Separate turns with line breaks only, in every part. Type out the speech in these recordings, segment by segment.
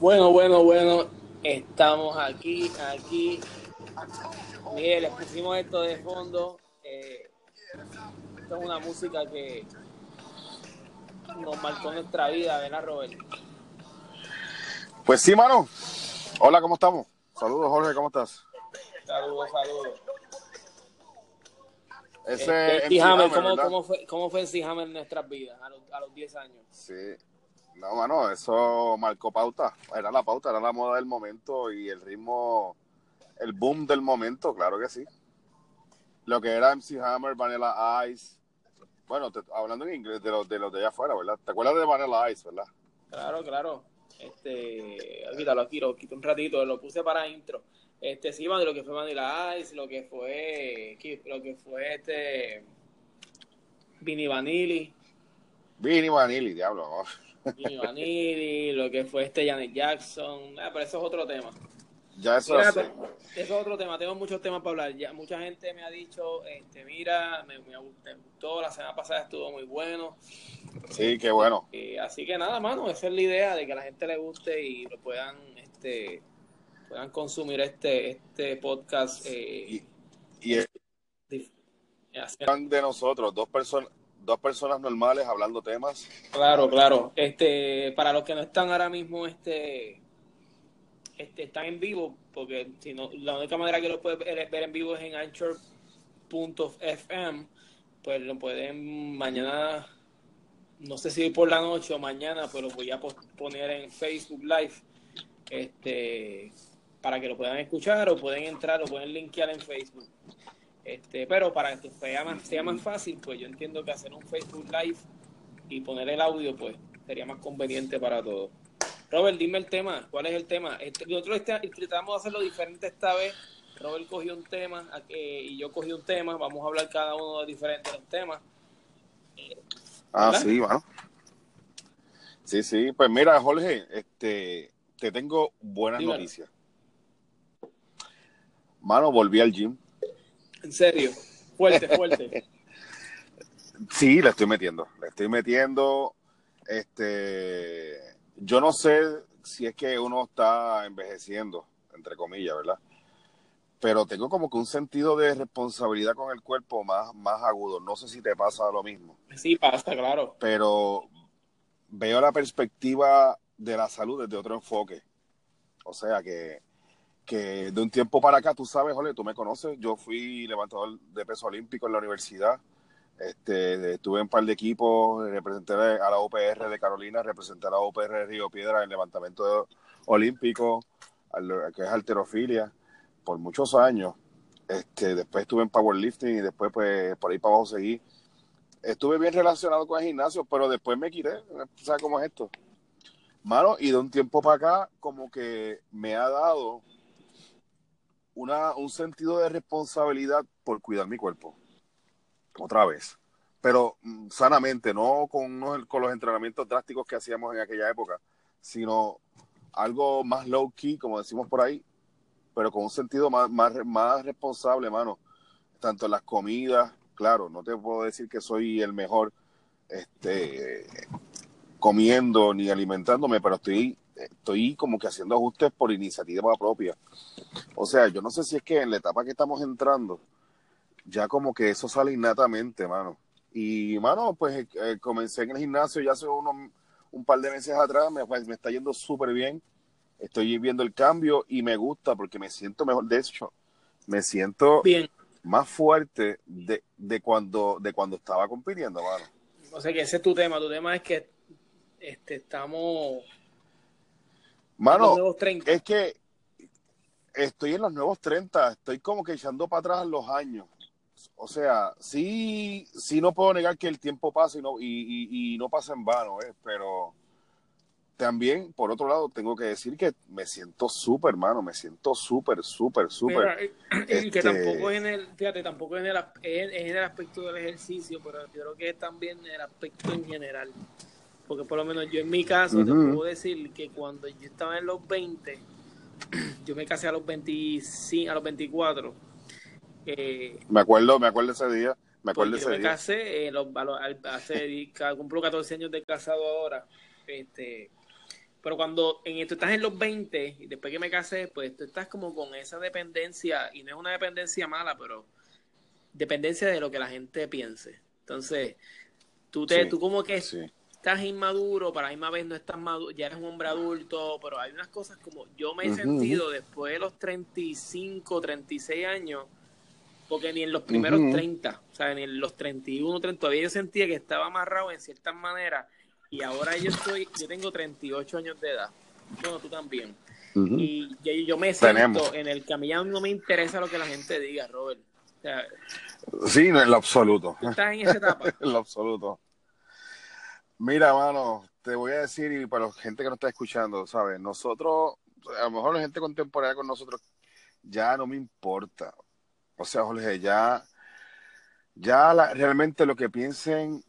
Bueno, bueno, bueno, estamos aquí, aquí. Mire, les pusimos esto de fondo. Eh, esto es una música que nos marcó nuestra vida, ¿verdad, Robert?
Pues sí, mano. Hola, ¿cómo estamos? Saludos, Jorge, ¿cómo estás?
Saludos, saludos.
Ese
Este,
MC
MC Hammer,
Hammer,
¿cómo, cómo fue, ¿Cómo fue MC Hammer en nuestras vidas a los, a los 10 años?
Sí. No, mano, eso marcó pauta. Era la pauta, era la moda del momento y el ritmo, el boom del momento, claro que sí. Lo que era MC Hammer, Vanilla Ice. Bueno, te- hablando en inglés de los, de los de allá afuera, ¿verdad? ¿Te acuerdas de Vanilla Ice, verdad?
Claro, claro. Este, quítalo aquí, lo quito un ratito, lo puse para intro. Este, sí, de lo que fue Vanilla Ice, lo que fue, lo que fue este, Vinny Vanilli,
Vinny Vanilli, diablo.
Vanilli, lo que fue este Janet Jackson, ah, pero eso es otro tema.
Ya eso
Mira, eso es otro tema, tengo muchos temas para hablar. Ya, mucha gente me ha dicho, este, mira, me, me gustó, la semana pasada estuvo muy bueno.
Sí, qué bueno.
Eh, así que nada, mano, esa es la idea de que a la gente le guste y lo puedan, este, puedan consumir este, este podcast. Eh,
Y es
dif- así-
de nosotros, dos personas, dos personas normales hablando temas.
claro, claro. Este, para los que no están ahora mismo, este, este, están en vivo, porque si no, la única manera que lo puedes ver, ver en vivo es en anchor.fm, pues lo pueden mañana, no sé si por la noche o mañana, pero voy a poner en Facebook Live, este, para que lo puedan escuchar o pueden entrar o pueden linkear en Facebook. Este, pero para que sea más, sea más fácil, pues yo entiendo que hacer un Facebook Live y poner el audio, pues sería más conveniente para todos. Robert, dime el tema. ¿Cuál es el tema? Este, nosotros este- tratamos de hacerlo diferente esta vez. Robert cogió un tema eh, y yo cogí un tema. Vamos a hablar cada uno de diferentes temas.
Ah,
¿Verdad?
sí, mano. Sí, sí. Pues mira, Jorge, este, te tengo buenas
Dímelo.
noticias. Mano, volví al gym.
En serio. Fuerte, fuerte.
Sí, le estoy metiendo. Le estoy metiendo. Este, yo no sé si es que uno está envejeciendo, entre comillas, ¿verdad? Pero tengo como que un sentido de responsabilidad con el cuerpo más, más agudo. No sé si te pasa lo mismo.
Sí, pasa, claro.
pero veo la perspectiva de la salud desde otro enfoque. O sea que, de un tiempo para acá, tú sabes, Jorge, tú me conoces, yo fui levantador de peso olímpico en la universidad, este, estuve en par de equipos, representé a la OPR de Carolina, representé a la OPR de Río Piedra en levantamiento olímpico, que es alterofilia, por muchos años. Este, después estuve en powerlifting y después pues por ahí para abajo seguí estuve bien relacionado con el gimnasio, pero después me quité. ¿Sabes cómo es esto? Mano, y de un tiempo para acá, como que me ha dado una, un sentido de responsabilidad por cuidar mi cuerpo. Otra vez. Pero mm, sanamente, no con, los entrenamientos drásticos que hacíamos en aquella época, sino algo más low key, como decimos por ahí, pero con un sentido más, más, más responsable, mano. Tanto en las comidas, claro, no te puedo decir que soy el mejor este, comiendo ni alimentándome, pero estoy, estoy como que haciendo ajustes por iniciativa propia. O sea, yo no sé si es que en la etapa que estamos entrando, ya como que eso sale innatamente, mano. Y, mano, pues eh, comencé en el gimnasio ya hace unos, un par de meses atrás, me, pues, me está yendo súper bien. Estoy viendo el cambio y me gusta porque me siento mejor. De hecho, me siento
Bien.
más fuerte de, de cuando de cuando estaba compitiendo, mano.
O sea que ese es tu tema. Tu tema es que este, estamos los
Mano,
nuevos 30.
es que estoy en los nuevos 30, estoy como que echando para atrás los años. O sea, sí, sí no puedo negar que el tiempo pasa y no, y, y- y no pasa en vano, ¿eh? pero también, por otro lado, tengo que decir que me siento súper, mano, me siento súper, súper, súper.
Y- y que
este-
tampoco es en el, fíjate, tampoco es en el, es, en el aspecto del ejercicio, pero yo creo que es también en el aspecto en general. Porque por lo menos yo en mi caso te puedo decir que cuando yo estaba en los 20, yo me casé a los 25, a los 24. Eh,
Me acuerdo, me acuerdo ese día, me acuerdo
porque yo
ese
me
día.
casé, eh, los- a los- al- hace, cumplo 14 años de casado ahora. Este, Pero cuando en, tú estás en los 20 y después que me casé, pues tú estás como con esa dependencia, y no es una dependencia mala, pero dependencia de lo que la gente piense. Entonces, tú, te, tú como que estás inmaduro, para la misma vez no estás maduro, ya eres un hombre adulto, pero hay unas cosas como yo me he sentido después de los 35, 36 años, porque ni en los primeros 30, o sea, ni en los 31, 30, todavía yo sentía que estaba amarrado en ciertas maneras y ahora yo estoy, yo tengo 38 años de edad, bueno, tú también. Y yo, me siento en el ya no me interesa lo que la gente diga, Robert.
sí, en lo absoluto.
estás en esa etapa.
en lo absoluto. Mira, mano, te voy a decir, y para la gente que nos está escuchando, ¿sabes? Nosotros, a lo mejor la gente contemporánea con nosotros, ya no me importa. O sea, Jorge, ya, ya realmente lo que piensen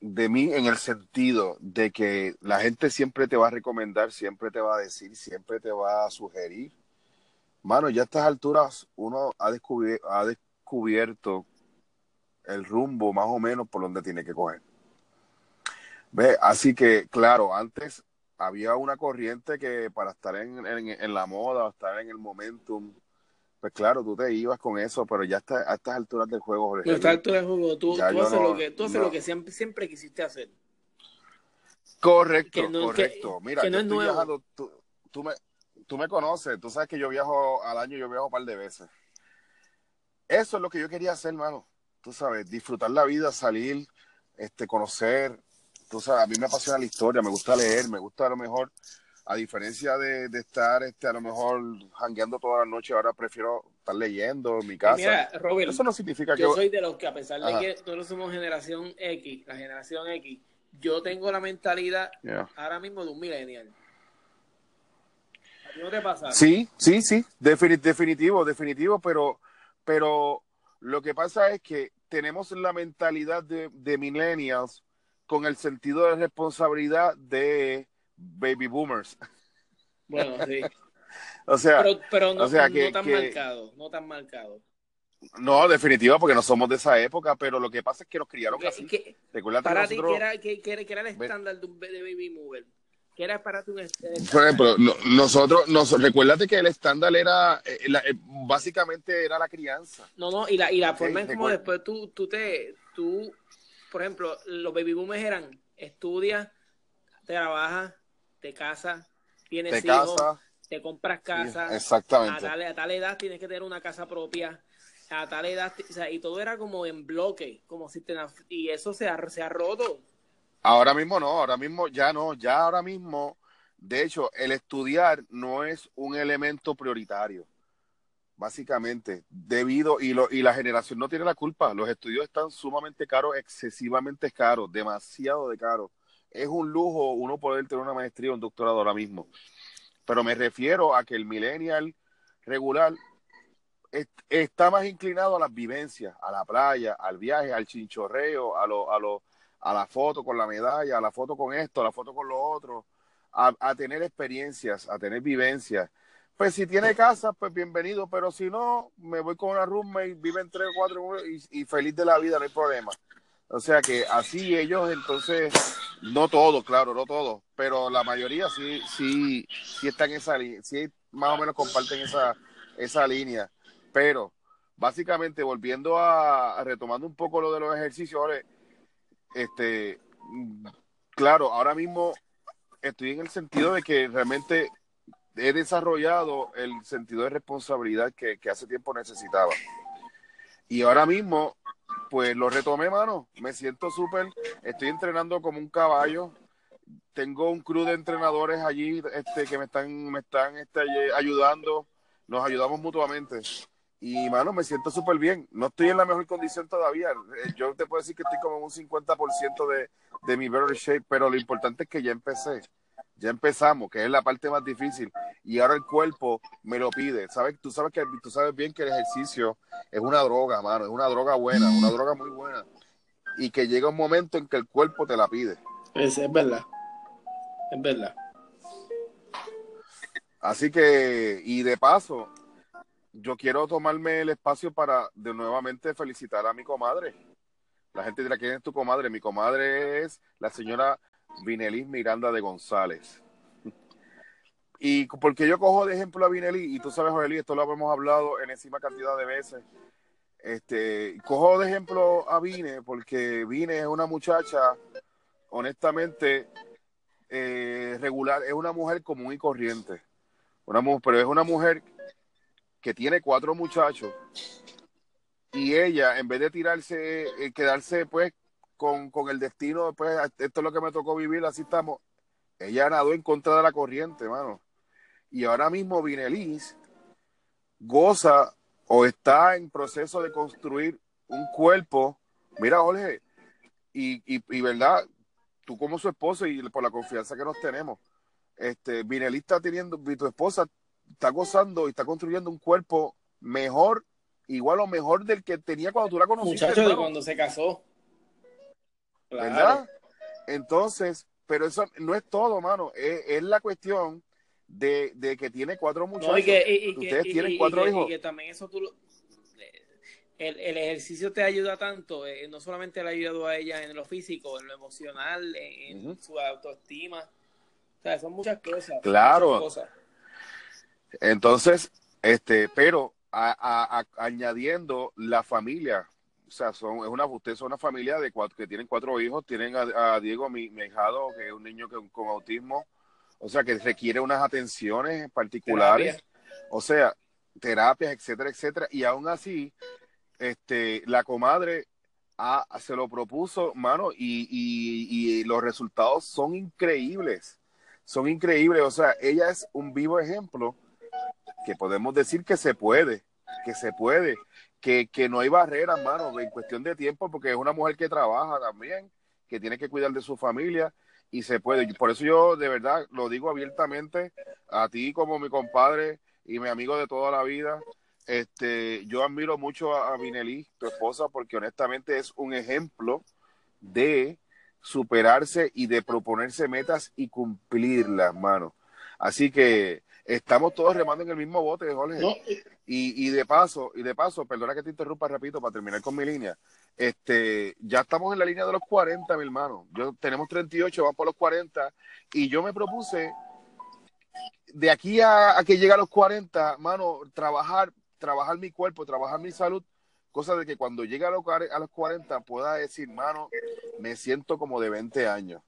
de mí en el sentido de que la gente siempre te va a recomendar, siempre te va a decir, siempre te va a sugerir. Mano, ya a estas alturas uno ha, descubierto, ha descubierto el rumbo más o menos por donde tiene que coger. Ve, así que, claro, antes había una corriente que para estar en, en, la moda, estar en el momentum, pues claro, tú te ibas con eso, pero ya está, a estas alturas del juego,
A estas alturas del juego, tú, tú haces, lo, que, tú haces lo que siempre, siempre quisiste hacer.
Correcto, correcto. Mira, no estoy viajando, tú, tú, me, tú me conoces, tú sabes que yo viajo al año, yo viajo un par de veces. Eso es lo que yo quería hacer, hermano. Tú sabes, disfrutar la vida, salir, este, conocer. Tú sabes, a mí me apasiona la historia, me gusta leer, me gusta a lo mejor a diferencia de, estar este, a lo mejor jangueando toda la noche, ahora prefiero estar leyendo en mi casa. Mira,
Robert,
eso no significa
que yo soy de los que a pesar de que todos somos generación X, la generación X, yo tengo la mentalidad ahora mismo de un millennial. ¿A no te pasa?
Sí, sí, sí, definitivo, definitivo, pero, pero lo que pasa es que tenemos la mentalidad de, de millennials con el sentido de responsabilidad de baby boomers.
Bueno, sí.
o sea,
pero, no, tan marcado, no tan marcado.
No, definitiva, porque no somos de esa época, pero lo que pasa es que nos criaron así.
para ti, ¿qué era, que, era, el estándar de un baby mover? ¿Qué era para ti un
Por ejemplo, nosotros, nos, recuérdate que el estándar era, eh, eh, básicamente era la crianza.
No, no, y la, y la forma en como después tú, tú te, tú, por ejemplo, los baby boomers eran, estudia, trabaja, te casas, tienes hijos, te compras casa.
exactamente.
A tal, edad tienes que tener una casa propia. A tal edad, o sea, y todo era como en bloque, como si te, y eso se ha, se ha roto.
Ahora mismo no, ahora mismo ya no, ya ahora mismo, de hecho, el estudiar no es un elemento prioritario, básicamente, debido, y, lo, y la generación no tiene la culpa, los estudios están sumamente caros, excesivamente caros, demasiado de caros es un lujo uno poder tener una maestría o un doctorado ahora mismo. Pero me refiero a que el millennial regular está más inclinado a las vivencias, a la playa, al viaje, al chinchorreo, a lo, a lo, a la foto con la medalla, a la foto con esto, a la foto con lo otro, a, tener experiencias, a tener vivencias. Pues si tiene casa, pues bienvenido, pero si no, me voy con una roommate, viven tres o cuatro y, feliz de la vida, no hay problema. O sea que así ellos entonces, no todos, claro, no todos, pero la mayoría sí, sí, sí están en esa línea, sí más o menos comparten esa, esa línea. Pero básicamente volviendo a, retomando un poco lo de los ejercicios, este, claro, ahora mismo estoy en el sentido de que realmente he desarrollado el sentido de responsabilidad que, que hace tiempo necesitaba. Y ahora mismo pues lo retomé, mano. Me siento súper. Estoy entrenando como un caballo. Tengo un crew de entrenadores allí este, que me están, me están este, ayudando. Nos ayudamos mutuamente. Y, mano, me siento súper bien. No estoy en la mejor condición todavía. Eh, yo te puedo decir que estoy como en un 50% de, de mi better shape, pero lo importante es que ya empecé ya empezamos, que es la parte más difícil, y ahora el cuerpo me lo pide. ¿Sabes? Tú sabes que tú sabes bien que el ejercicio es una droga, mano, es una droga buena, una droga muy buena, y que llega un momento en que el cuerpo te la pide.
Es, es verdad, es verdad.
Así que, y de paso, yo quiero tomarme el espacio para de nuevamente felicitar a mi comadre. La gente dirá, ¿quién es tu comadre? Mi comadre es la señora Vinelis Miranda de González. y porque yo cojo de ejemplo a Vinelí, y tú sabes, Joelí, esto lo hemos hablado en encima cantidad de veces. Este, cojo de ejemplo a Vine, porque Vine es una muchacha, honestamente, eh, regular, es una mujer común y corriente. Una mujer, pero es una mujer que tiene cuatro muchachos y ella, en vez de tirarse, eh, quedarse pues con, con, el destino, pues esto es lo que me tocó vivir, así estamos. Ella nadó en contra de la corriente, mano. Y ahora mismo Vinelis goza o está en proceso de construir un cuerpo. Mira, Jorge, y, y, y verdad, tú como su esposo y por la confianza que nos tenemos, este, Vinelí está teniendo, tu esposa está gozando y está construyendo un cuerpo mejor, igual o mejor del que tenía cuando tú la conociste.
Muchacho de cuando se casó.
¿Verdad? Entonces, pero eso no es todo, mano. Es, la cuestión de, de, que tiene cuatro muchachos.
y que, Ustedes tienen cuatro hijos. Y que también eso tú el, el, ejercicio te ayuda tanto, eh, no solamente le ha ayudado a ella en lo físico, en lo emocional, en, su autoestima. O sea, son muchas cosas.
Claro. Entonces, este, pero añadiendo la familia, o sea, son, es una, ustedes son una familia de cuatro, que tienen cuatro hijos, tienen a, Diego, mi, mi, hijado, que es un niño con autismo, o sea, que requiere unas atenciones particulares, o sea, terapias, etcétera, etcétera, y aún así, este, la comadre se lo propuso, mano, y, y, los resultados son increíbles. Son increíbles. O sea, ella es un vivo ejemplo que podemos decir que se puede, que se puede, que, que no hay barreras, mano, en cuestión de tiempo, porque es una mujer que trabaja también, que tiene que cuidar de su familia y se puede. Por eso yo de verdad lo digo abiertamente a ti como mi compadre y mi amigo de toda la vida. Este, yo admiro mucho a, a tu esposa, porque honestamente es un ejemplo de superarse y de proponerse metas y cumplirlas, mano. Así que estamos todos remando en el mismo bote, Jorge. Y, y, de paso, y de paso, perdona que te interrumpa, repito, para terminar con mi línea. Este, ya estamos en la línea de los 40, mi hermano. Yo tenemos 38, vamos por los 40 y yo me propuse de aquí a, a que llegue a los 40, mano, trabajar trabajar mi cuerpo, trabajar mi salud, cosa de que cuando llegue a los, a los 40 pueda decir, mano, me siento como de 20 años.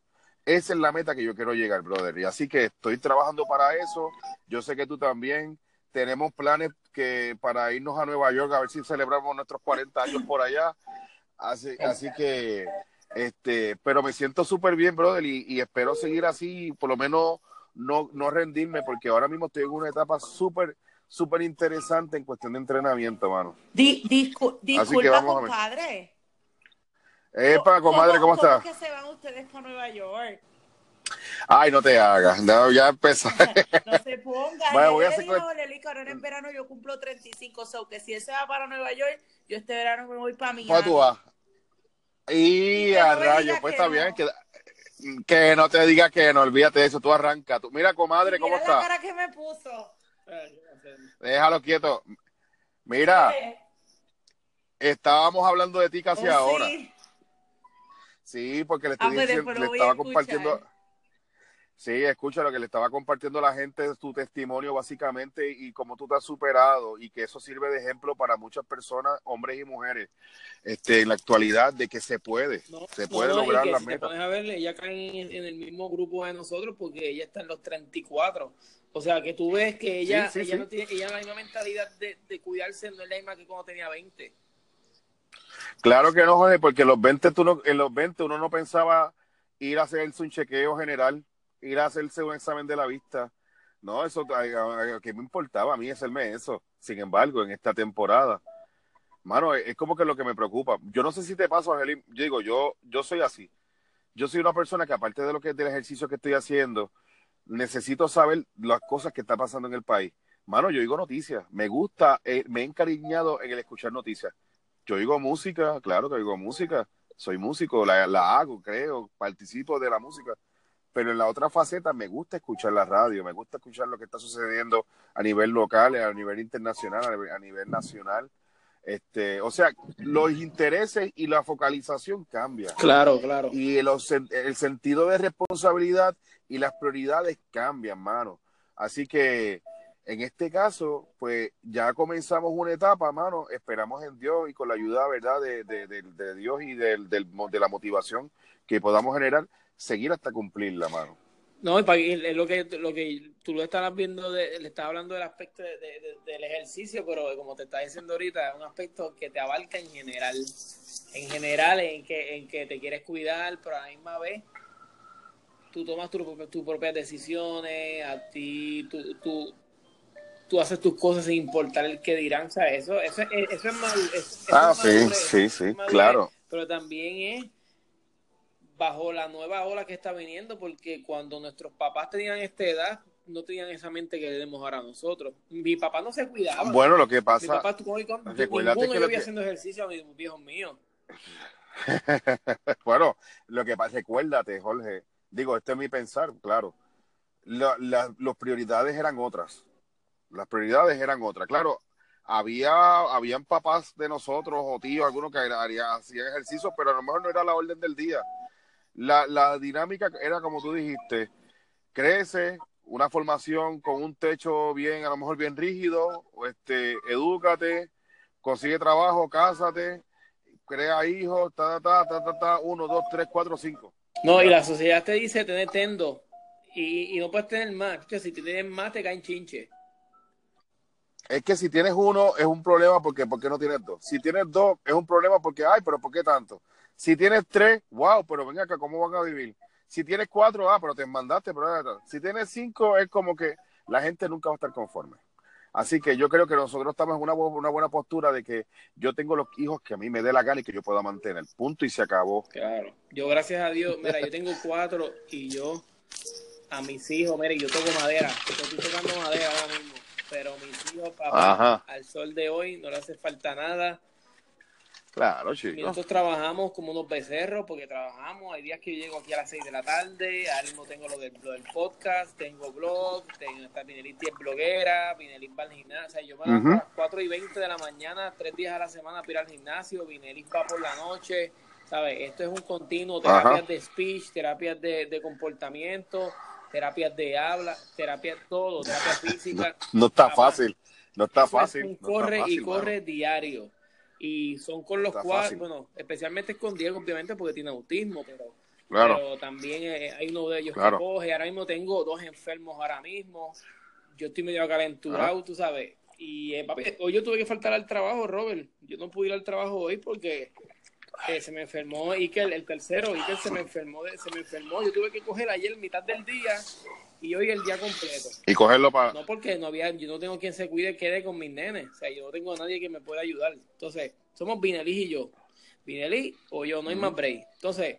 Esa es la meta que yo quiero llegar, brother. Y así que estoy trabajando para eso. Yo sé que tú también. Tenemos planes que para irnos a Nueva York a ver si celebramos nuestros 40 años por allá. Así, así que, este, pero me siento súper bien, brother, y, y, espero seguir así, por lo menos no, no rendirme, porque ahora mismo estoy en una etapa súper súper interesante en cuestión de entrenamiento, mano.
Di, disculpa, compadre.
Epa, comadre, ¿cómo, ¿cómo estás?
que se van ustedes para Nueva York?
Ay, no te hagas, no, ya empezó.
no se ponga. Bueno, voy a hacer... dijo, ahora en verano yo cumplo 35, so que si él se va para Nueva York, yo este verano me voy para Miami. ¿Cuándo tú vas?
Y, a rayo, pues está bien, que, que no te diga que no, olvídate de eso, tú arranca. Tú, mira, comadre, ¿cómo está?
la cara que me puso.
Déjalo quieto. Mira, estábamos hablando de ti casi oh, ahora. Sí? Porque le, estoy ah, diciendo, le estaba compartiendo. Sí, escucha lo que le estaba compartiendo a la gente, tu testimonio básicamente y cómo tú te has superado y que eso sirve de ejemplo para muchas personas, hombres y mujeres, este, en la actualidad de que se puede, se puede lograr la meta.
a verle, ella cae en, el mismo grupo de nosotros porque ella está en los 34. O sea, que tú ves que ella, ella no tiene, ella la misma mentalidad de, de, cuidarse, no es la misma que cuando tenía 20.
Claro que no, Jorge, porque en los 20, tú no, en los 20 uno no pensaba ir a hacerse un chequeo general ir a hacerse un examen de la vista. No, eso que me importaba a mí hacerme eso. Sin embargo, en esta temporada, mano, es, como que lo que me preocupa. Yo no sé si te pasa, Angelín. Yo digo, yo, yo soy así. Yo soy una persona que aparte de lo que es del ejercicio que estoy haciendo, necesito saber las cosas que están pasando en el país. Mano, yo digo noticias. Me gusta, eh, me he encariñado en el escuchar noticias. Yo oigo música, claro que oigo música. Soy músico, la, la hago, creo, participo de la música pero en la otra faceta me gusta escuchar la radio, me gusta escuchar lo que está sucediendo a nivel local, a nivel internacional, a nivel, nacional. Este, o sea, los intereses y la focalización cambian.
Claro, claro.
Y el, el sentido de responsabilidad y las prioridades cambian, mano. Así que en este caso, pues ya comenzamos una etapa, mano. Esperamos en Dios y con la ayuda, ¿verdad?, de, de, Dios y de, de la motivación que podamos generar, seguir hasta cumplir la mano.
No, es lo que, lo que tú lo estabas viendo, le estás hablando del aspecto del ejercicio, pero como te estás diciendo ahorita, es un aspecto que te abarca en general. En general, en que, en que te quieres cuidar, pero a la misma vez tú tomas tus propias decisiones, a ti, tú, tú, tú haces tus cosas sin importar el que dirán, ¿sabes? Eso, eso, eso es mal.
ah, sí, sí, sí, claro.
Pero también es bajo la nueva ola que está viniendo, porque cuando nuestros papás tenían esta edad, no tenían esa mente que tenemos ahora nosotros. Mi papá no se cuidaba.
Bueno, lo que pasa.
Mi papá, tú, ninguno que yo haciendo ejercicio a mis viejos míos.
bueno, lo que pasa, recuérdate, Jorge, digo, este es mi pensar, claro. las prioridades eran otras. Las prioridades eran otras. Claro, había habían papás de nosotros o tíos, algunos que hacían ejercicio, pero a lo mejor no era la orden del día la, la dinámica era como tú dijiste, crece, una formación con un techo bien, a lo mejor bien rígido, este, edúcate, consigue trabajo, cásate, crea hijos, ta, ta, ta, ta, ta, uno, dos, tres, cuatro, cinco.
No, y la sociedad te dice tener tendo y, y no puedes tener más. si tienes más, te caen chinche.
Es que si tienes uno, es un problema porque ¿por qué no tienes dos? Si tienes dos, es un problema porque, ay, pero ¿por qué tanto? Si tienes tres, wow, pero venga acá, ¿cómo van a vivir? Si tienes cuatro, ah, pero te mandaste, pero si tienes cinco, es como que la gente nunca va a estar conforme. Así que yo creo que nosotros estamos en una, buena postura de que yo tengo los hijos que a mí me dé la gana y que yo pueda mantener. Punto y se acabó.
Claro. Yo, gracias a Dios, mira, yo tengo cuatro y yo a mis hijos, mira, yo toco madera. Estoy tocando madera ahora mismo. Pero mis papá, al sol de hoy no le hace falta nada
Claro, chicos.
Nosotros trabajamos como unos becerros porque trabajamos. Hay días que yo llego aquí a las 6 de la tarde. Ahora mismo tengo lo del, podcast, tengo blog, tengo esta Pinelita es bloguera, Vinelis va al gimnasio. O sea, yo me uh a las 4 y 20 de la mañana, tres días a la semana para ir al gimnasio. Vinelis va por la noche. ¿Sabes? Esto es un continuo. Terapias de speech, terapias de, de comportamiento, terapias de habla, terapias todo, terapia física.
No, está fácil. No está fácil.
corre y corre diario y son con los cuales, bueno, especialmente con Diego, obviamente, porque tiene autismo, pero, pero también eh, hay uno de ellos que coge. Ahora mismo tengo dos enfermos ahora mismo. Yo estoy medio acalenturado, tú sabes. Y eh, papi, hoy yo tuve que faltar al trabajo, Robert. Yo no pude ir al trabajo hoy porque eh, se me enfermó Iker, el tercero, Iker se me enfermó, se me enfermó. Yo tuve que coger ayer mitad del día y hoy el día completo.
Y cogerlo para...
No, porque no había, yo no tengo quien se cuide, quede con mis nenes. O sea, yo no tengo a nadie que me pueda ayudar. Entonces, somos Vinelí y yo. Vinelí o yo, no hay más break. Entonces,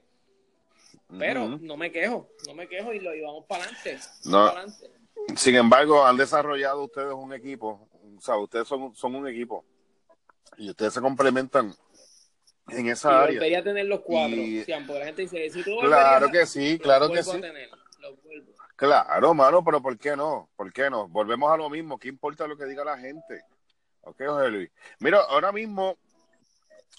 pero no me quejo, no me quejo y lo llevamos para adelante.
No. Sin embargo, han desarrollado ustedes un equipo. O sea, ustedes son, son un equipo. Y ustedes se complementan en esa y área.
Volvería a tener los cuatro. Y... la gente dice, si tú
claro que sí, claro que sí. Claro, mano, pero ¿por qué no? ¿Por qué no? Volvemos a lo mismo. ¿Qué importa lo que diga la gente? Ok, José Luis. Mira, ahora mismo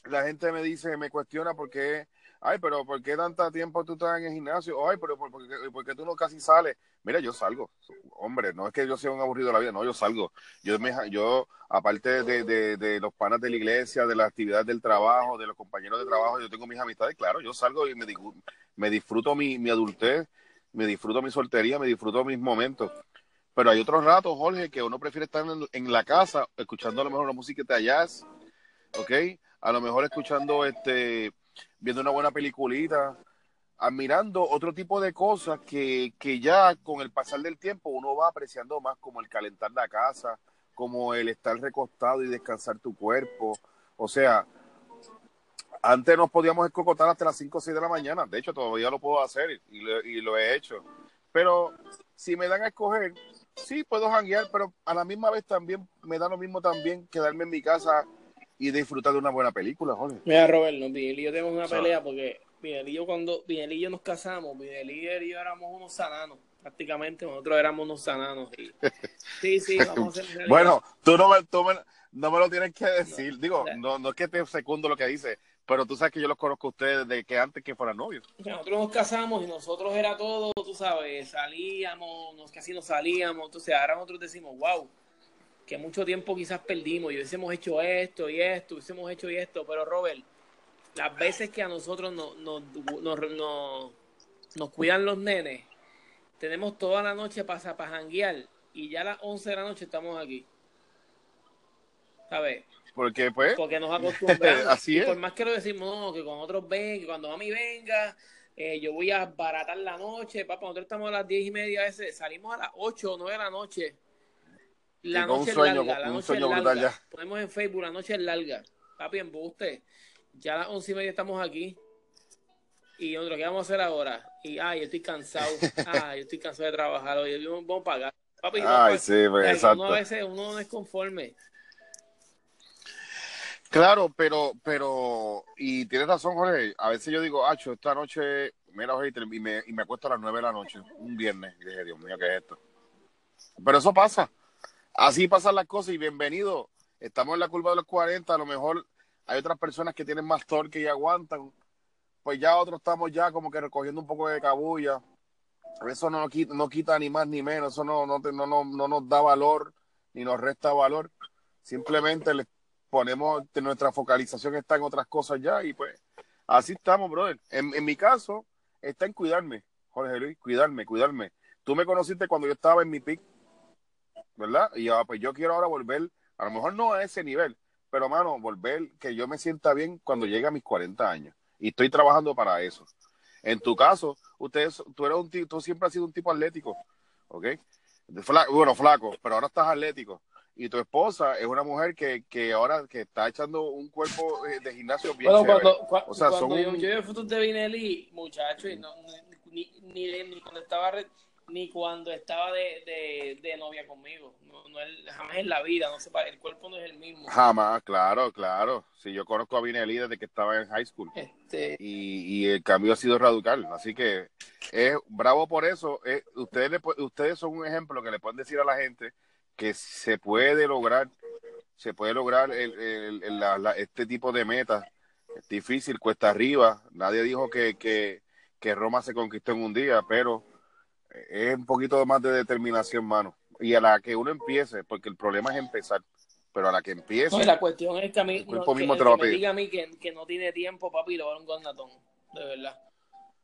la gente me dice, me cuestiona por qué, ay, pero ¿por qué tanta tiempo tú estás en el gimnasio? Ay, pero ¿por, qué, tú no casi sales? Mira, yo salgo. Hombre, no es que yo sea un aburrido de la vida, no, yo salgo. Yo, me, yo aparte de, los panas de la iglesia, de las actividades del trabajo, de los compañeros de trabajo, yo tengo mis amistades, claro, yo salgo y me, me disfruto mi, mi adultez me disfruto mi soltería, me disfruto mis momentos. Pero hay otros ratos, Jorge, que uno prefiere estar en, la casa, escuchando a lo mejor una música de jazz, ¿ok? A lo mejor escuchando, este, viendo una buena peliculita, admirando otro tipo de cosas que, que ya con el pasar del tiempo uno va apreciando más, como el calentar la casa, como el estar recostado y descansar tu cuerpo. O sea, antes nos podíamos escocotar hasta las 5 o 6 de la mañana. De hecho, todavía lo puedo hacer y lo, he hecho. Pero si me dan a escoger, sí puedo janguear, pero a la misma vez también me da lo mismo también quedarme en mi casa y disfrutar de una buena película, Jorge.
Mira, Robert, Miguel y yo tenemos una pelea porque Miguel y yo cuando Miguel y yo nos casamos, Miguel y yo éramos unos sananos prácticamente nosotros éramos unos sananos. sí, sí, vamos a hacer
Bueno, tú no me, tú no me lo tienes que decir. Digo, no, no es que te secundo lo que dice, pero tú sabes que yo los conozco a ustedes desde que antes que fueran novios.
Nosotros nos casamos y nosotros era todo, tú sabes, salíamos, nos, casi nos salíamos, entonces ahora nosotros decimos, wow, que mucho tiempo quizás perdimos y hubiésemos hecho esto y esto, hubiésemos hecho y esto, pero Robert, las veces que a nosotros nos, nos, nos, nos cuidan los nenes, tenemos toda la noche para, para janguear y ya a las 11 de la noche estamos aquí. ¿Sabes?
Porque pues.
Porque nos acostumbramos. Así es. por más que lo decimos, no, que con otros ven, que cuando mami venga, eh, yo voy a baratar la noche. Papá, nosotros estamos a las 10 y media, ese, salimos a las 8 o 9 de la noche. La noche es larga, la noche es larga. Ponemos en Facebook, la noche es larga. Papi, embuste. Ya a las 11 y media estamos aquí. Y nosotros, ¿qué vamos a hacer ahora? Y, ay, yo estoy cansado. Ay, yo estoy cansado de trabajar. Hoy vamos a pagar. Papi,
ay, sí, pues, exacto.
Uno a veces uno no es conforme.
Claro, pero, pero, y tienes razón, Jorge. A veces yo digo, Acho, esta noche, mira, y me, y me acuesto a las nueve de la noche, un viernes. Y dije, Dios mío, ¿qué es esto? Pero eso pasa. Así pasan las cosas y bienvenido. Estamos en la curva de los 40, a lo mejor hay otras personas que tienen más torque y aguantan. Pues ya otros estamos ya como que recogiendo un poco de cabulla. Eso no quita, no quita ni más ni menos, eso no, no, no, no, no nos da valor ni nos resta valor. Simplemente le ponemos, nuestra focalización está en otras cosas ya y pues así estamos, brother. En, en mi caso, está en cuidarme, Jorge Luis, cuidarme, cuidarme. Tú me conociste cuando yo estaba en mi pick, ¿verdad? Y ya, pues yo quiero ahora volver, a lo mejor no a ese nivel, pero mano, volver que yo me sienta bien cuando llegue a mis 40 años. Y estoy trabajando para eso. En tu caso, ustedes, tú eres un tú siempre has sido un tipo atlético, ¿ok? bueno, flaco, pero ahora estás atlético y tu esposa es una mujer que, que ahora que está echando un cuerpo eh, de gimnasio bien
bueno, cuando, o sea, son yo, un... yo fotos de Vinelli, muchacho, y no, ni, ni, ni, cuando estaba ni cuando estaba de, de, novia conmigo. No, no jamás en la vida, no se el cuerpo no es el mismo.
Jamás, claro, claro. Sí, yo conozco a Vinelli desde que estaba en high school.
Este...
Y, y el cambio ha sido radical. Así que es bravo por eso. ustedes, ustedes son un ejemplo que le pueden decir a la gente que se puede lograr, se puede lograr el, este tipo de metas. Es difícil, cuesta arriba. Nadie dijo que, que, que, Roma se conquistó en un día, pero es un poquito más de determinación, mano. Y a la que uno empiece, porque el problema es empezar, pero a la que empiece.
la cuestión es que a mí, no, que, me diga a mí que, que, no tiene tiempo, papi, lo va a un de verdad.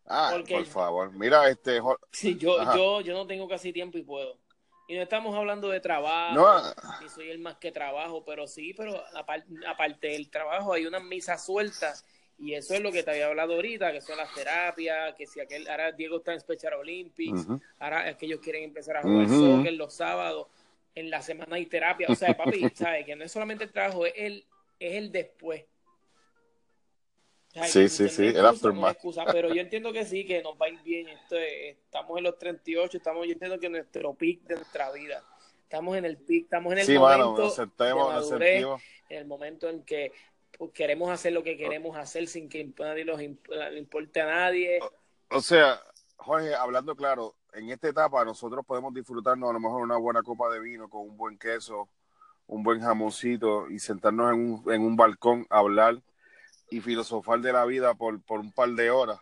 Ah, por favor. Mira, este.
Sí, yo, yo, yo no tengo casi tiempo y puedo. Y no estamos hablando de trabajo, ni soy el más que trabajo, pero sí, pero aparte, del trabajo hay una misa suelta y eso es lo que te había hablado ahorita, que son las terapias, que si aquel, ahora Diego está en Special Olympics, ahora es que ellos quieren empezar a jugar soccer los sábados, en la semana hay terapia, o sea, papi, ¿sabes? Que no es solamente el trabajo, es el, es el después
sí, sí, sí, el aftermath.
pero yo entiendo que sí, que nos va a ir bien. Esto estamos en los 38, estamos, yo entiendo que nuestro pic de nuestra vida. Estamos en el pic, estamos en el momento de en el momento en que pues, queremos hacer lo que queremos hacer sin que nadie nos importe a nadie.
O, sea, Jorge, hablando claro, en esta etapa nosotros podemos disfrutarnos a lo mejor una buena copa de vino con un buen queso, un buen jamoncito y sentarnos en un, en un balcón a hablar y filosofar de la vida por, por un par de horas.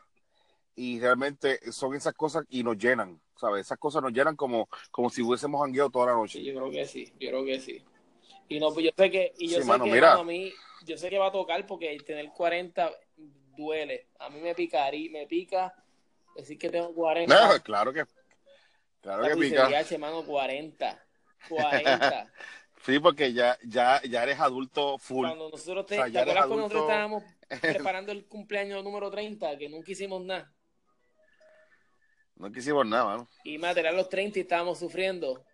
Y realmente son esas cosas y nos llenan, ¿sabes? Esas cosas nos llenan como, como si hubiésemos jangueado toda la noche.
yo creo que sí, yo creo que sí. Y no, pues yo sé que, y yo sé que a mí, yo sé que va a tocar porque tener 40 duele. A mí me picaría, me pica decir que tengo 40.
No, claro que, claro que pica.
40. 40.
Sí, porque ya, ya, ya eres adulto full.
Cuando nosotros te, cuando nosotros estábamos preparando el cumpleaños número 30, que nunca hicimos nada?
No quisimos nada, ¿no?
Y material los 30 y estábamos sufriendo.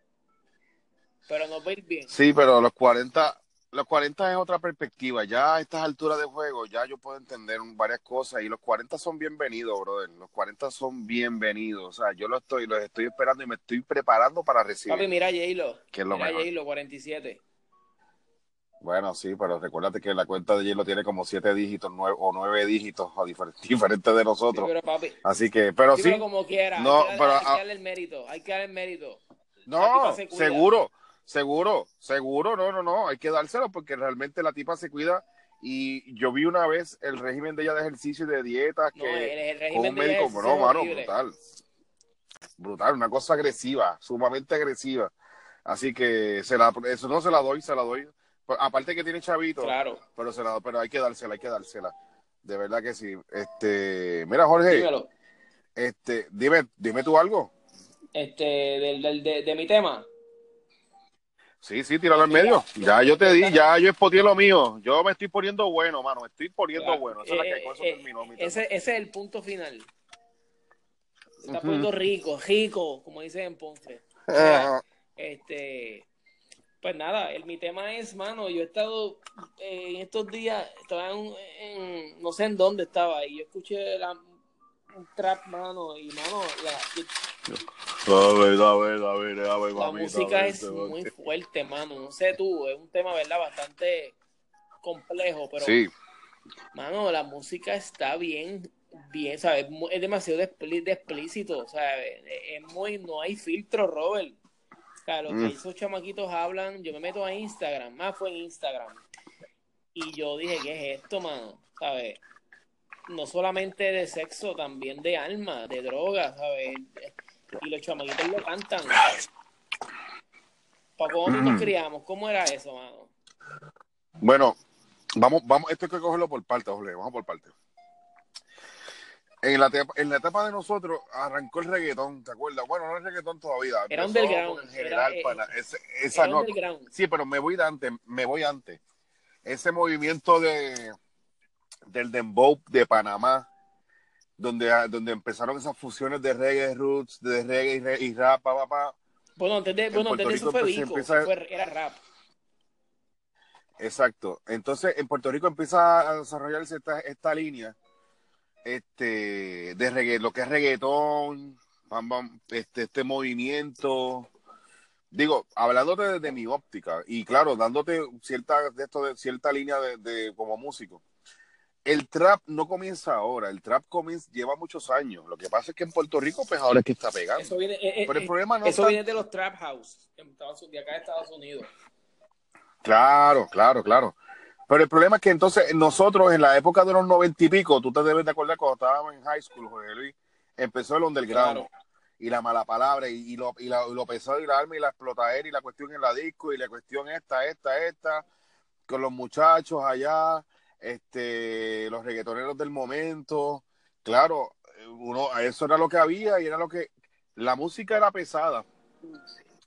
Pero nos va a ir bien.
Sí, pero los 40, los 40 es otra perspectiva. Ya a estas alturas de juego, ya yo puedo entender varias cosas. Y los 40 son bienvenidos, brother. Los 40 son bienvenidos. O sea, yo los estoy, los estoy esperando y me estoy preparando para recibir.
Papi, mira J-Lo. Que es lo mira J-Lo, 47.
Bueno, sí, pero recuérdate que la cuenta de J-Lo tiene como siete dígitos nueve, o nueve dígitos a diferentes de nosotros.
pero papi,
Así que, pero sí.
como quiera. No, hay que, pero, hay que darle el mérito. Hay que darle el mérito.
No, seguro. Seguro, seguro, no, no, no, hay que dárselo porque realmente la tipa se cuida Y yo vi una vez el régimen de ella de ejercicio y de dieta que con un médico, no, mano, brutal. Brutal, una cosa agresiva, sumamente agresiva. Así que se la, eso no se la doy, se la doy. Aparte que tiene chavito,
claro.
pero se la, pero hay que dársela, hay que dársela. De verdad que sí. Este, mira Jorge, este, dime, dime tú algo.
Este, del, del de, de mi tema.
Sí, sí, tíralo en medio. Ya yo te di, ya yo expoté lo mío. Yo me estoy poniendo bueno, mano. Me estoy poniendo bueno. Esa es
eh, eh, ese, ese, es el punto final. está poniendo rico, rico, como dicen en Ponce. este, pues nada, el, mi tema es, mano, yo he estado eh, en estos días, estaba en, no sé en dónde estaba, y yo escuché la, un trap, mano, y mano, la,
a ver, a ver, a ver, a ver,
La música es muy fuerte, mano. No sé tú, es un tema, ¿verdad? Bastante complejo, pero. Sí. Mano, la música está bien, bien, ¿sabes? Es demasiado explícito, o sea, es muy, no hay filtro, Robert. O sea, lo que mm. esos chamaquitos hablan, yo me meto a Instagram, más fue en Instagram. Y yo dije, ¿qué es esto, mano? ¿Sabes? No solamente de sexo, también de alma, de drogas, ¿sabes? y los chamaquitos lo cantan. ¿Para cómo nos mm. criamos? ¿Cómo era eso, mano?
Bueno, vamos, vamos, esto hay que cogerlo por parte, Jorge, vamos por parte. En la, en la etapa de nosotros arrancó el reggaetón, ¿te acuerdas? Bueno, no el reggaetón todavía.
Era underground.
En general,
era,
para ese, esa no, Sí, pero me voy de antes, me voy antes. Ese movimiento de del dembow de Panamá, donde, donde empezaron esas fusiones de reggae roots, de reggae y, rap, pa, pa, pa.
Bueno, antes de, bueno, antes de eso fue Vico, era rap.
Exacto. Entonces, en Puerto Rico empieza a desarrollarse esta, esta línea este, de reggae, lo que es reggaetón, este, este movimiento. Digo, hablándote desde mi óptica y claro, dándote cierta, de esto de, cierta línea de, de como músico el trap no comienza ahora, el trap comienza, lleva muchos años. Lo que pasa es que en Puerto Rico, pues ahora es que está pegando.
Eso viene, eh, eh, Pero el eh, problema no eso viene de los trap house, de acá de Estados Unidos.
Claro, claro, claro. Pero el problema es que entonces nosotros en la época de los noventa y pico, tú te debes de acordar cuando estábamos en high school, Jorge Luis, empezó el underground. Y la mala palabra, y, lo, y, la, y lo pesado, y la arma, y la explotadera, y la cuestión en la disco, y la cuestión esta, esta, esta, con los muchachos allá, este, los reggaetoneros del momento. Claro, uno, eso era lo que había y era lo que. La música era pesada.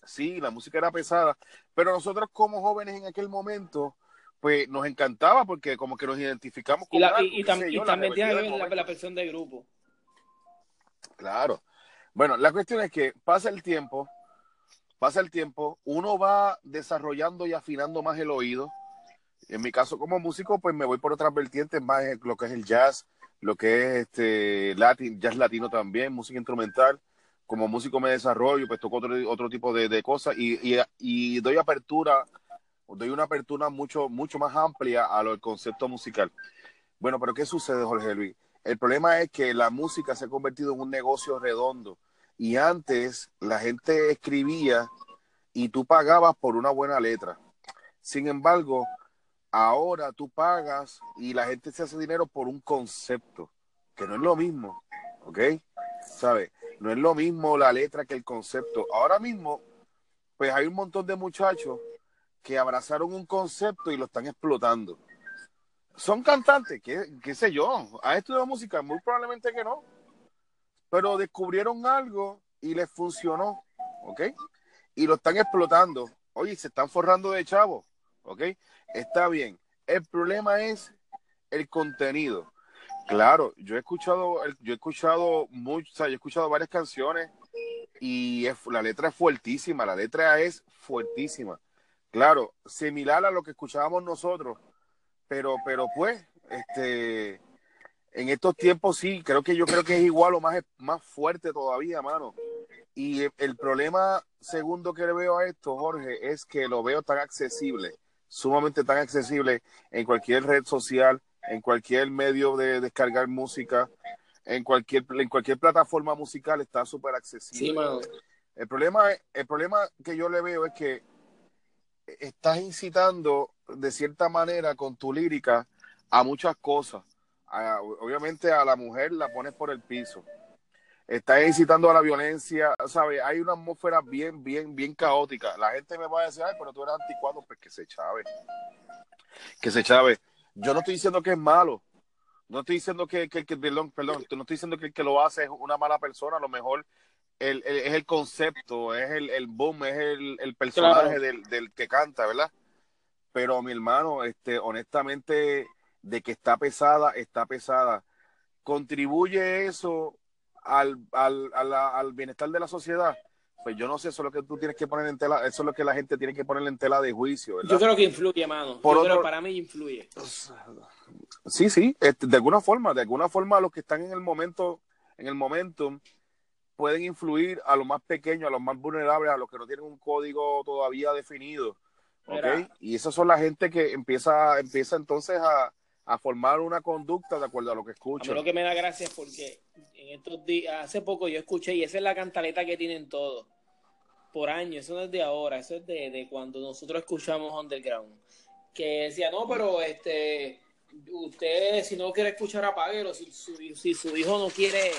Sí, la música era pesada. Pero nosotros, como jóvenes en aquel momento, pues nos encantaba porque como que nos identificamos
con. Y, también tiene la, la presión de grupo.
Claro. Bueno, la cuestión es que pasa el tiempo, pasa el tiempo, uno va desarrollando y afinando más el oído en mi caso como músico, pues me voy por otras vertientes, más lo que es el jazz, lo que es este latin, jazz latino también, música instrumental. Como músico me desarrollo, pues toco otro, otro tipo de, cosas y, y, doy apertura, doy una apertura mucho, mucho más amplia a lo, concepto musical. Bueno, pero ¿qué sucede, Jorge Luis? El problema es que la música se ha convertido en un negocio redondo y antes la gente escribía y tú pagabas por una buena letra. Sin embargo, Ahora tú pagas y la gente se hace dinero por un concepto, que no es lo mismo, ¿ok? ¿Sabes? No es lo mismo la letra que el concepto. Ahora mismo, pues hay un montón de muchachos que abrazaron un concepto y lo están explotando. Son cantantes, qué, qué sé yo, ¿han estudiado música? Muy probablemente que no. Pero descubrieron algo y les funcionó, ¿ok? Y lo están explotando. Oye, se están forrando de chavo, ¿ok? Está bien. El problema es el contenido. Claro, yo he escuchado, yo he escuchado mucho, o sea, yo he escuchado varias canciones y la letra es fuertísima, la letra es fuertísima. Claro, similar a lo que escuchábamos nosotros, pero, pero pues, este, en estos tiempos sí, creo que yo creo que es igual o más, más fuerte todavía, mano. Y el problema segundo que le veo a esto, Jorge, es que lo veo tan accesible sumamente tan accesible en cualquier red social, en cualquier medio de descargar música, en cualquier, en cualquier plataforma musical está súper accesible. el, problema, el problema que yo le veo es que estás incitando de cierta manera con tu lírica a muchas cosas. obviamente a la mujer la pones por el piso. Está incitando a la violencia, ¿sabes? Hay una atmósfera bien, bien, bien caótica. La gente me va a decir, ay, pero tú eres anticuado, pues que se chave. Que se chave. Yo no estoy diciendo que es malo. No estoy diciendo que, que, que perdón, perdón, no estoy diciendo que el que lo hace es una mala persona. A lo mejor el, es el concepto, es el, el boom, es el, el personaje del, del que canta, ¿verdad? Pero mi hermano, este, honestamente, de que está pesada, está pesada. ¿Contribuye eso al, al, al bienestar de la sociedad? Pues yo no sé, eso es lo que tú tienes que poner en tela, eso es lo que la gente tiene que poner en tela de juicio, ¿verdad?
Yo creo que influye, mano. Por yo para mí influye.
Sí, sí, este, de alguna forma, de alguna forma los que están en el momento, en el momento, pueden influir a los más pequeños, a los más vulnerables, a los que no tienen un código todavía definido y esas son la gente que empieza, empieza entonces a, formar una conducta de acuerdo a lo que escucha.
lo que me da gracia es porque en estos días, hace poco yo escuché, y esa es la cantaleta que tienen todos, por años, eso no es de ahora, eso es de, cuando nosotros escuchamos Underground, que decía, no, pero este, usted si no quiere escuchar apáguelo, si su, si su hijo no quiere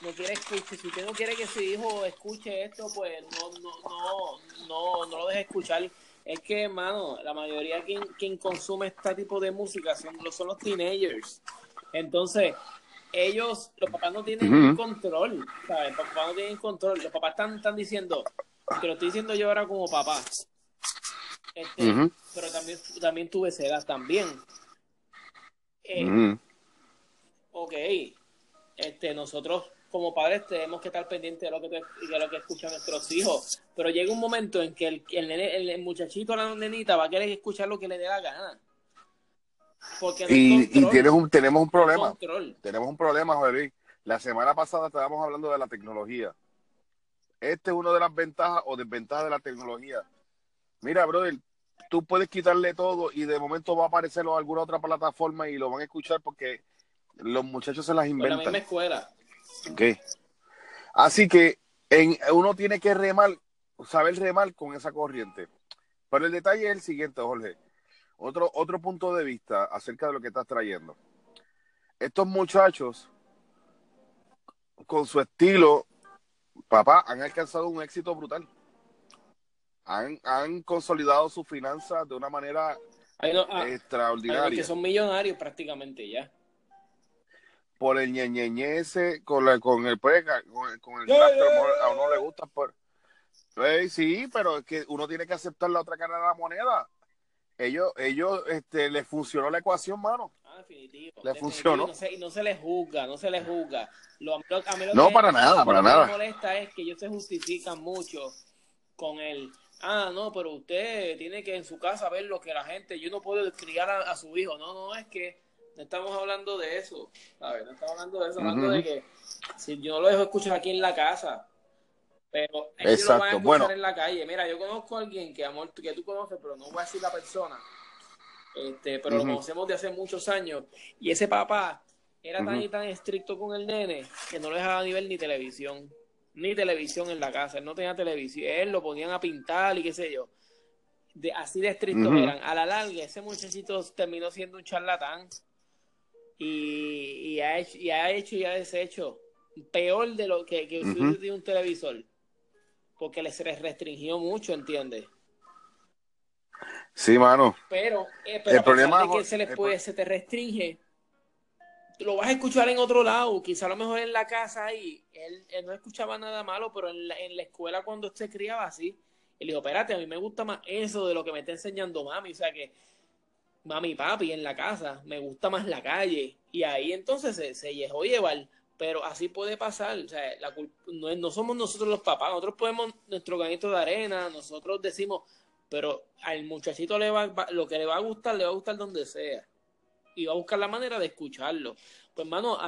no quiere escuchar, si usted no quiere que su hijo escuche esto, pues no, no, no, no, no lo deje escuchar es que, hermano, la mayoría quien, quien consume este tipo de música son, son los teenagers. Entonces, ellos, los papás no tienen control, ¿sabes? Los papás no tienen control. Los papás están, están diciendo, que lo estoy diciendo yo ahora como papá. Este, pero también, también tuve esa edad también. Eh, ok, este, nosotros como padres tenemos que estar pendientes de lo que, de lo que escuchan nuestros hijos. Pero llega un momento en que el, el, el, muchachito o la nenita va a querer escuchar lo que le dé la gana.
Porque y, tienes un, tenemos un problema. tenemos un problema, José La semana pasada estábamos hablando de la tecnología. Este es uno de las ventajas o desventajas de la tecnología. Mira, brother, tú puedes quitarle todo y de momento va a aparecer alguna otra plataforma y lo van a escuchar porque los muchachos se las inventan. En la misma
escuela.
Okay. Así que en, uno tiene que remar, saber remar con esa corriente. Pero el detalle es el siguiente, Jorge. Otro, otro punto de vista acerca de lo que estás trayendo. Estos muchachos, con su estilo, papá, han alcanzado un éxito brutal. Han, han consolidado sus finanzas de una manera ah, extraordinaria.
que son millonarios prácticamente ya
por el ñeñeñe ese, con, la, con el pues, con, con el a uno le gusta por pues, sí, pero es que uno tiene que aceptar la otra cara de la moneda. Ellos, ellos, este, les funcionó la ecuación, mano.
Ah,
definitivo. Le funcionó.
Y no, se, les juzga, no se les juzga. Lo,
no, para nada, para nada.
Lo que me molesta es que ellos se justifican mucho con el, ah, no, pero usted tiene que en su casa ver lo que la gente, yo no puedo criar a su hijo. No, no, es que no estamos hablando de eso, ¿sabes? No estamos hablando de eso, hablando de que si yo no lo dejo escuchar aquí en la casa, pero ellos lo van a escuchar en la calle. Mira, yo conozco a alguien que, amor, que tú conoces, pero no voy a decir la persona, este, pero lo conocemos de hace muchos años, y ese papá era tan y tan estricto con el nene que no lo dejaba ni ver ni televisión, ni televisión en la casa, él no tenía televisión, él lo ponían a pintar y qué sé yo. De, así de estrictos eran. A la larga, ese muchachito terminó siendo un charlatán y, y, ha, hecho, y ha hecho y ha deshecho peor de lo que, que de un televisor porque les restringió mucho, ¿entiendes?
Sí, mano.
Pero, eh, pero el problema de que se les puede, se te restringe, lo vas a escuchar en otro lado, quizá a lo mejor en la casa ahí, él, él no escuchaba nada malo, pero en la, en la escuela cuando se criaba así, él dijo, espérate, a mí me gusta más eso de lo que me está enseñando mami, o sea que mami papi en la casa, me gusta más la calle. Y ahí entonces se, se dejó llevar. Pero así puede pasar. O sea, la no, no, somos nosotros los papás. Nosotros podemos nuestro granito de arena, nosotros decimos, pero al muchachito le va, lo que le va a gustar, le va a gustar donde sea. Y va a buscar la manera de escucharlo. Pues, hermano,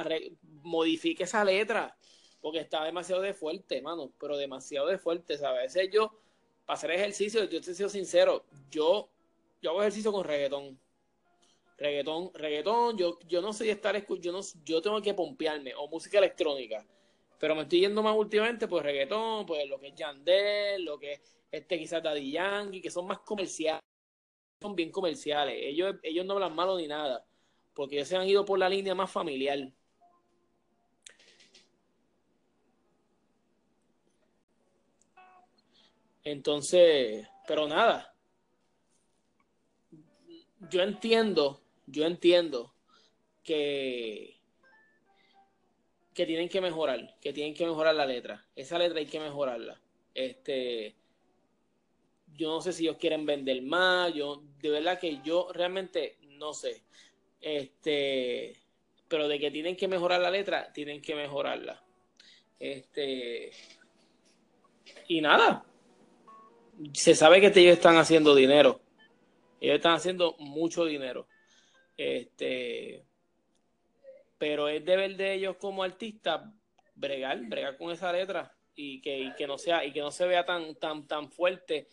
modifique esa letra. Porque está demasiado de fuerte, hermano. Pero demasiado de fuerte. ¿sabes? A veces yo, para hacer ejercicio, yo te soy sincero, yo, yo hago ejercicio con reggaetón reggaetón, reggaetón, yo, yo no sé estar escuchando, yo, yo tengo que pompearme, o música electrónica, pero me estoy yendo más últimamente pues reggaetón, pues lo que es Yandel, lo que es este quizás Daddy Yankee, que son más comerciales, son bien comerciales, ellos, ellos no hablan malo ni nada, porque ellos se han ido por la línea más familiar. Entonces, pero nada. Yo entiendo, yo entiendo que que tienen que mejorar, que tienen que mejorar la letra. Esa letra hay que mejorarla. Este, yo no sé si ellos quieren vender más, yo de verdad que yo realmente no sé. Este, pero de que tienen que mejorar la letra, tienen que mejorarla. Este, y nada. Se sabe que ellos están haciendo dinero. Ellos están haciendo mucho dinero. Este, pero es deber de ellos como artistas bregar, bregar con esa letra y que, que no sea y que no se vea tan tan tan fuerte.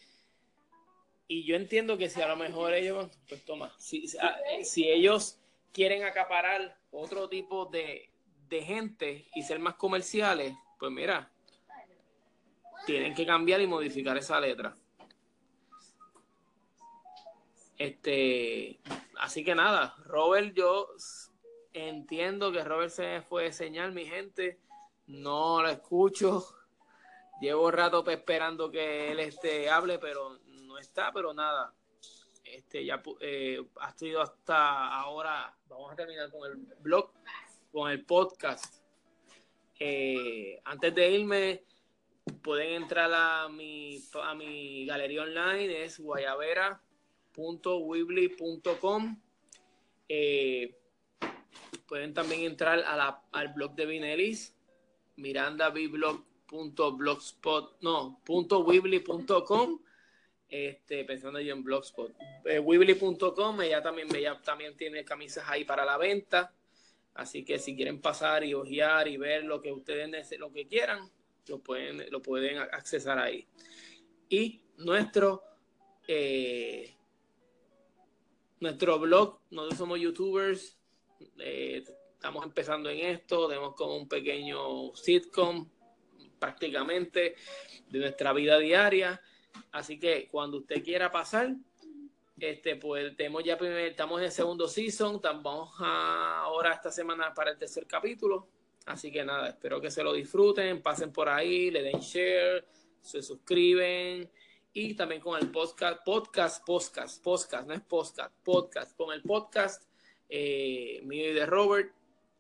Y yo entiendo que si a lo mejor ellos, pues toma, si, ah, si ellos quieren acaparar otro tipo de, de gente y ser más comerciales, pues mira, tienen que cambiar y modificar esa letra. Este, así que nada, Robert, yo Entiendo que Robert se fue de señal, mi gente. No lo escucho. Llevo rato esperando que él este, hable, pero no está, pero nada. Este, ya eh, ha sido hasta ahora. Vamos a terminar con el blog, con el podcast. Eh, antes de irme, pueden entrar a mi, a mi galería online, es guayabera.wibly.com. Eh, Pueden también entrar a la, al blog de Vinelis, mirandabiblog.blogspot, no, punto .weebly.com, este, pensando yo en blogspot. Eh, weebly.com, ella también, ella también tiene camisas ahí para la venta, así que si quieren pasar y hojear y ver lo que ustedes lo que quieran, lo pueden, lo pueden accesar ahí. Y nuestro eh, nuestro blog, nosotros somos youtubers, eh, estamos empezando en esto, tenemos como un pequeño sitcom prácticamente de nuestra vida diaria. Así que cuando usted quiera pasar, este, pues tenemos ya primer, estamos en el segundo season, vamos ahora esta semana para el tercer capítulo. Así que nada, espero que se lo disfruten, pasen por ahí, le den share, se suscriben y también con el podcast, podcast, podcast, podcast, no es podcast, podcast, con el podcast eh, mío y de Robert,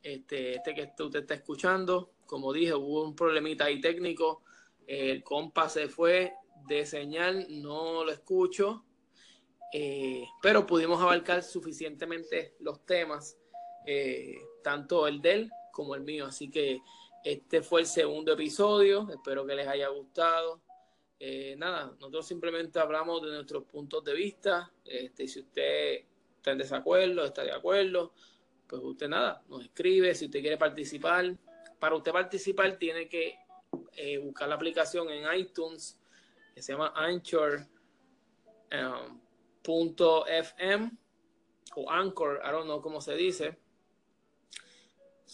este, este que usted está escuchando. Como dije, hubo un problemita ahí técnico. El compa se fue de señal, no lo escucho. Eh, pero pudimos abarcar suficientemente los temas, eh, tanto el de él como el mío. Así que este fue el segundo episodio. Espero que les haya gustado. Eh, nada, nosotros simplemente hablamos de nuestros puntos de vista. Este, si usted está en desacuerdo, está de acuerdo, pues usted nada, nos escribe si usted quiere participar. Para usted participar tiene que eh, buscar la aplicación en iTunes que se llama Anchor.fm um, o Anchor, I don't know cómo se dice.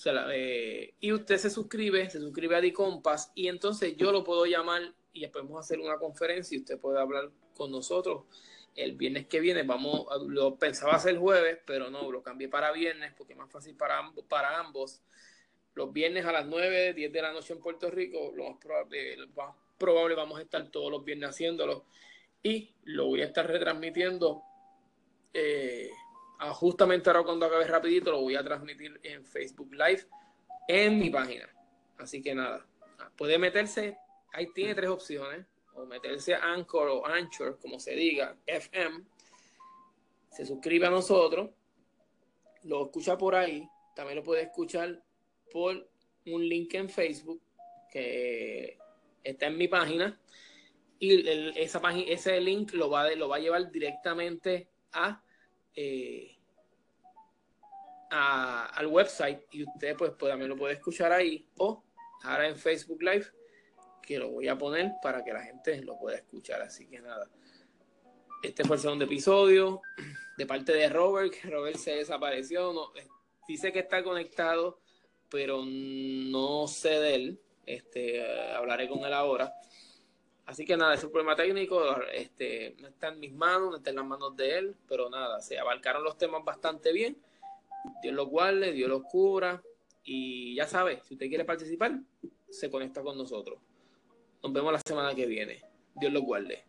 Eh, y usted se suscribe, se suscribe a Dicompas y entonces yo lo puedo llamar y podemos hacer una conferencia y usted puede hablar con nosotros el viernes que viene vamos, lo pensaba hacer jueves, pero no, lo cambié para viernes porque es más fácil para ambos, para ambos. Los viernes a las 9, 10 de la noche en Puerto Rico, lo más probable, probable vamos a estar todos los viernes haciéndolo y lo voy a estar retransmitiendo eh, justamente ahora cuando acabe rapidito, lo voy a transmitir en Facebook Live en mi página. Así que nada, puede meterse, ahí tiene tres opciones. O meterse a Anchor o Anchor, como se diga, FM, se suscribe a nosotros, lo escucha por ahí, también lo puede escuchar por un link en Facebook que está en mi página. Y esa página, ese link lo va, lo va a llevar directamente a, eh, a, al website. Y usted pues, pues también lo puede escuchar ahí. O ahora en Facebook Live que lo voy a poner para que la gente lo pueda escuchar. Así que nada, este fue el segundo episodio de parte de Robert, Robert se desapareció. No, eh, dice que está conectado, pero no sé de él. Este, eh, hablaré con él ahora. Así que nada, es un problema técnico, este, no está en mis manos, no está en las manos de él, pero nada, se abarcaron los temas bastante bien Dios los guarde, Dios los cubra. Y ya sabe, si usted quiere participar, se conecta con nosotros. Nos vemos la semana que viene. Dios los guarde.